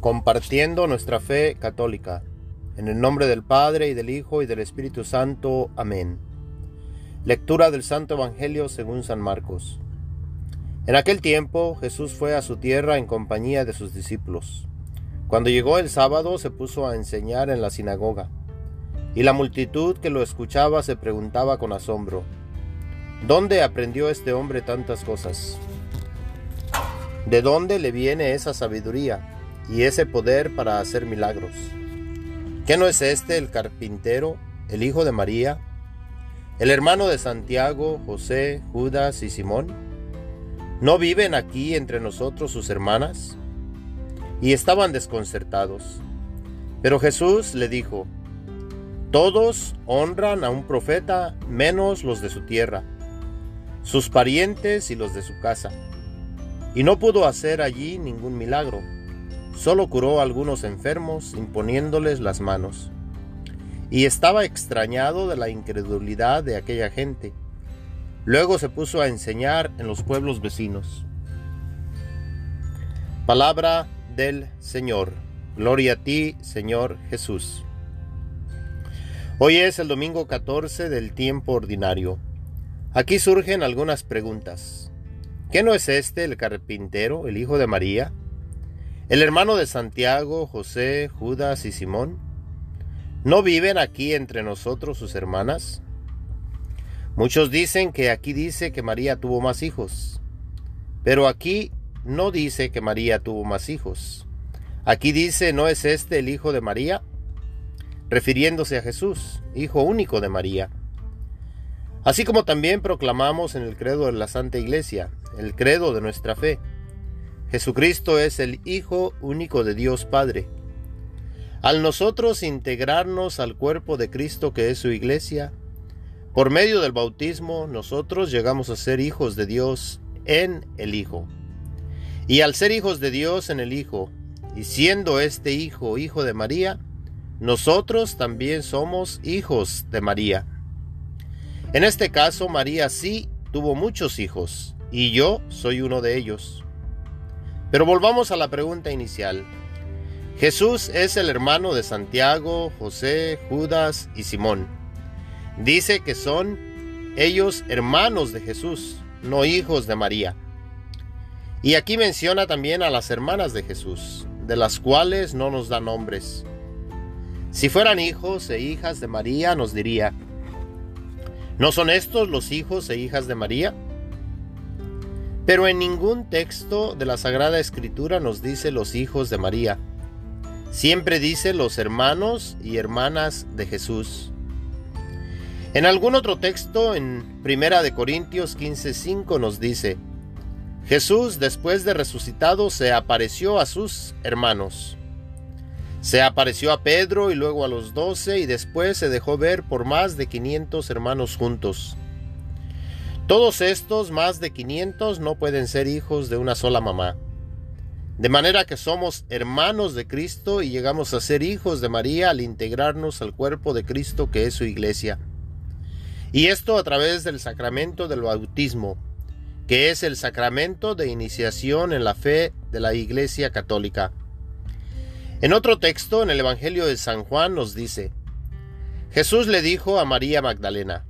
compartiendo nuestra fe católica. En el nombre del Padre y del Hijo y del Espíritu Santo. Amén. Lectura del Santo Evangelio según San Marcos. En aquel tiempo Jesús fue a su tierra en compañía de sus discípulos. Cuando llegó el sábado se puso a enseñar en la sinagoga, y la multitud que lo escuchaba se preguntaba con asombro, ¿dónde aprendió este hombre tantas cosas? ¿De dónde le viene esa sabiduría y ese poder para hacer milagros? ¿Qué no es este el carpintero, el hijo de María, el hermano de Santiago, José, Judas y Simón? ¿No viven aquí entre nosotros sus hermanas? Y estaban desconcertados. Pero Jesús le dijo, Todos honran a un profeta menos los de su tierra, sus parientes y los de su casa y no pudo hacer allí ningún milagro. Solo curó a algunos enfermos imponiéndoles las manos. Y estaba extrañado de la incredulidad de aquella gente. Luego se puso a enseñar en los pueblos vecinos. Palabra del Señor. Gloria a ti, Señor Jesús. Hoy es el domingo 14 del tiempo ordinario. Aquí surgen algunas preguntas. ¿Qué no es este el carpintero, el hijo de María? ¿El hermano de Santiago, José, Judas y Simón? ¿No viven aquí entre nosotros sus hermanas? Muchos dicen que aquí dice que María tuvo más hijos, pero aquí no dice que María tuvo más hijos. Aquí dice, ¿no es este el hijo de María? Refiriéndose a Jesús, hijo único de María. Así como también proclamamos en el credo de la Santa Iglesia, el credo de nuestra fe. Jesucristo es el Hijo único de Dios Padre. Al nosotros integrarnos al cuerpo de Cristo que es su iglesia, por medio del bautismo nosotros llegamos a ser hijos de Dios en el Hijo. Y al ser hijos de Dios en el Hijo, y siendo este Hijo hijo de María, nosotros también somos hijos de María. En este caso, María sí tuvo muchos hijos, y yo soy uno de ellos. Pero volvamos a la pregunta inicial. Jesús es el hermano de Santiago, José, Judas y Simón. Dice que son ellos hermanos de Jesús, no hijos de María. Y aquí menciona también a las hermanas de Jesús, de las cuales no nos da nombres. Si fueran hijos e hijas de María, nos diría, ¿no son estos los hijos e hijas de María? Pero en ningún texto de la Sagrada Escritura nos dice los hijos de María. Siempre dice los hermanos y hermanas de Jesús. En algún otro texto, en Primera de Corintios 15:5 nos dice: Jesús, después de resucitado, se apareció a sus hermanos. Se apareció a Pedro y luego a los doce y después se dejó ver por más de 500 hermanos juntos. Todos estos, más de 500, no pueden ser hijos de una sola mamá. De manera que somos hermanos de Cristo y llegamos a ser hijos de María al integrarnos al cuerpo de Cristo que es su iglesia. Y esto a través del sacramento del bautismo, que es el sacramento de iniciación en la fe de la Iglesia Católica. En otro texto, en el Evangelio de San Juan, nos dice, Jesús le dijo a María Magdalena,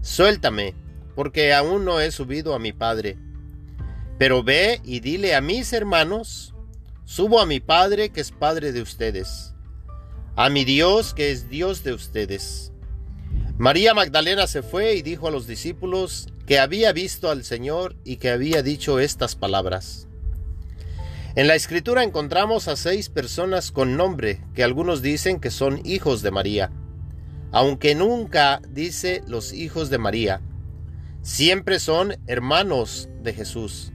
Suéltame, porque aún no he subido a mi Padre. Pero ve y dile a mis hermanos, subo a mi Padre que es Padre de ustedes, a mi Dios que es Dios de ustedes. María Magdalena se fue y dijo a los discípulos que había visto al Señor y que había dicho estas palabras. En la escritura encontramos a seis personas con nombre que algunos dicen que son hijos de María, aunque nunca dice los hijos de María siempre son hermanos de Jesús.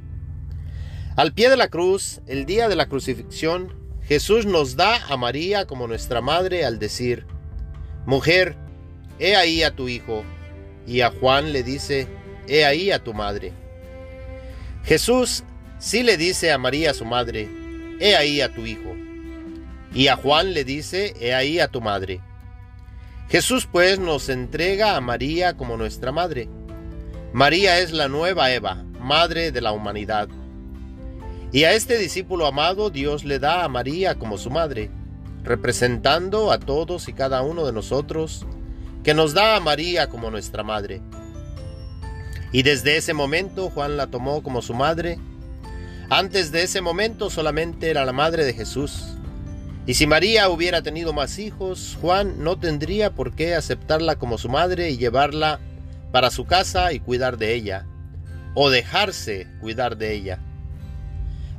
Al pie de la cruz, el día de la crucifixión, Jesús nos da a María como nuestra madre al decir, Mujer, he ahí a tu hijo, y a Juan le dice, He ahí a tu madre. Jesús sí le dice a María su madre, He ahí a tu hijo, y a Juan le dice, He ahí a tu madre. Jesús pues nos entrega a María como nuestra madre María es la nueva Eva, madre de la humanidad. Y a este discípulo amado Dios le da a María como su madre, representando a todos y cada uno de nosotros, que nos da a María como nuestra madre. Y desde ese momento Juan la tomó como su madre. Antes de ese momento solamente era la madre de Jesús. Y si María hubiera tenido más hijos, Juan no tendría por qué aceptarla como su madre y llevarla para su casa y cuidar de ella, o dejarse cuidar de ella.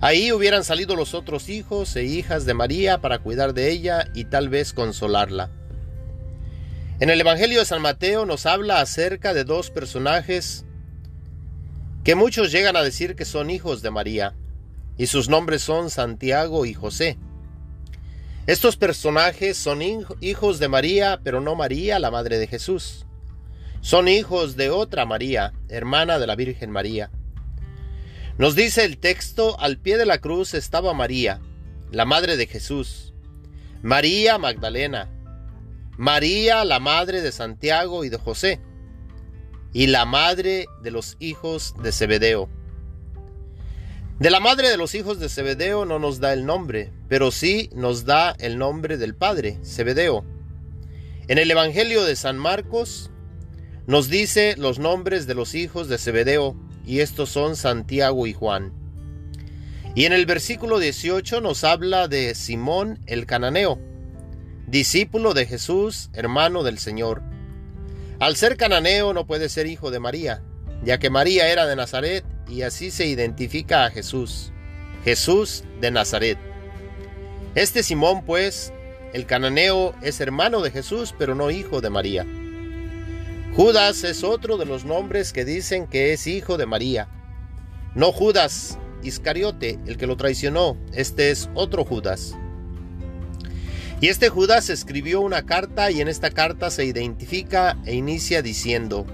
Ahí hubieran salido los otros hijos e hijas de María para cuidar de ella y tal vez consolarla. En el Evangelio de San Mateo nos habla acerca de dos personajes que muchos llegan a decir que son hijos de María, y sus nombres son Santiago y José. Estos personajes son hijos de María, pero no María, la Madre de Jesús. Son hijos de otra María, hermana de la Virgen María. Nos dice el texto, al pie de la cruz estaba María, la madre de Jesús, María Magdalena, María la madre de Santiago y de José, y la madre de los hijos de Zebedeo. De la madre de los hijos de Zebedeo no nos da el nombre, pero sí nos da el nombre del padre, Zebedeo. En el Evangelio de San Marcos nos dice los nombres de los hijos de Zebedeo, y estos son Santiago y Juan. Y en el versículo 18 nos habla de Simón el cananeo, discípulo de Jesús, hermano del Señor. Al ser cananeo no puede ser hijo de María, ya que María era de Nazaret y así se identifica a Jesús, Jesús de Nazaret. Este Simón, pues, el cananeo es hermano de Jesús, pero no hijo de María. Judas es otro de los nombres que dicen que es hijo de María. No Judas Iscariote, el que lo traicionó, este es otro Judas. Y este Judas escribió una carta y en esta carta se identifica e inicia diciendo,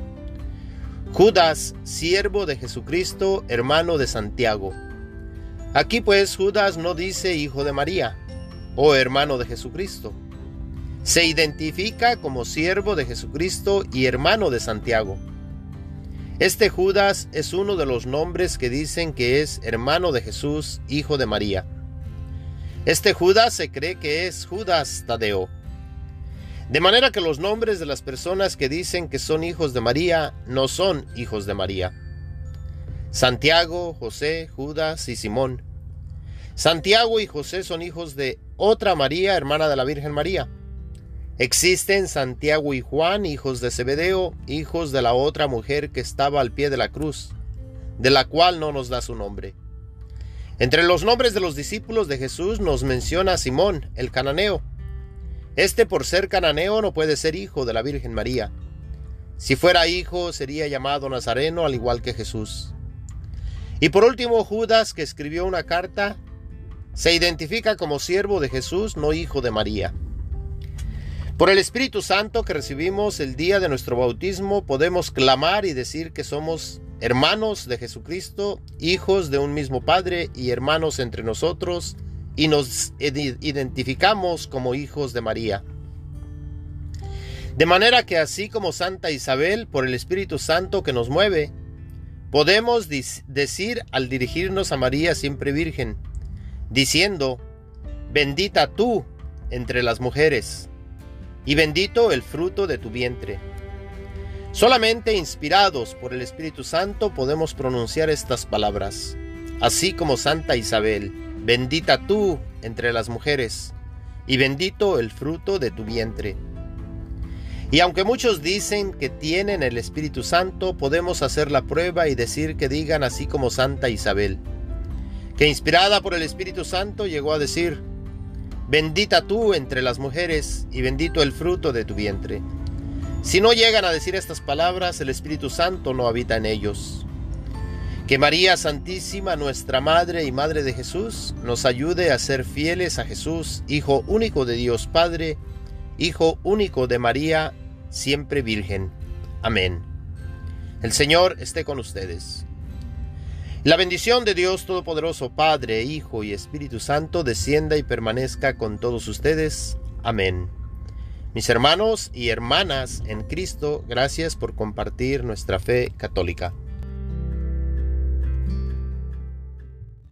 Judas, siervo de Jesucristo, hermano de Santiago. Aquí pues Judas no dice hijo de María o hermano de Jesucristo, se identifica como siervo de Jesucristo y hermano de Santiago. Este Judas es uno de los nombres que dicen que es hermano de Jesús, hijo de María. Este Judas se cree que es Judas Tadeo. De manera que los nombres de las personas que dicen que son hijos de María no son hijos de María. Santiago, José, Judas y Simón. Santiago y José son hijos de otra María, hermana de la Virgen María. Existen Santiago y Juan, hijos de Zebedeo, hijos de la otra mujer que estaba al pie de la cruz, de la cual no nos da su nombre. Entre los nombres de los discípulos de Jesús nos menciona Simón, el cananeo. Este por ser cananeo no puede ser hijo de la Virgen María. Si fuera hijo sería llamado Nazareno al igual que Jesús. Y por último Judas, que escribió una carta, se identifica como siervo de Jesús, no hijo de María. Por el Espíritu Santo que recibimos el día de nuestro bautismo, podemos clamar y decir que somos hermanos de Jesucristo, hijos de un mismo Padre y hermanos entre nosotros, y nos identificamos como hijos de María. De manera que así como Santa Isabel, por el Espíritu Santo que nos mueve, podemos decir al dirigirnos a María siempre Virgen, diciendo, bendita tú entre las mujeres y bendito el fruto de tu vientre. Solamente inspirados por el Espíritu Santo podemos pronunciar estas palabras, así como Santa Isabel, bendita tú entre las mujeres, y bendito el fruto de tu vientre. Y aunque muchos dicen que tienen el Espíritu Santo, podemos hacer la prueba y decir que digan así como Santa Isabel, que inspirada por el Espíritu Santo llegó a decir, Bendita tú entre las mujeres y bendito el fruto de tu vientre. Si no llegan a decir estas palabras, el Espíritu Santo no habita en ellos. Que María Santísima, nuestra Madre y Madre de Jesús, nos ayude a ser fieles a Jesús, Hijo único de Dios Padre, Hijo único de María, siempre Virgen. Amén. El Señor esté con ustedes. La bendición de Dios Todopoderoso, Padre, Hijo y Espíritu Santo, descienda y permanezca con todos ustedes. Amén. Mis hermanos y hermanas en Cristo, gracias por compartir nuestra fe católica.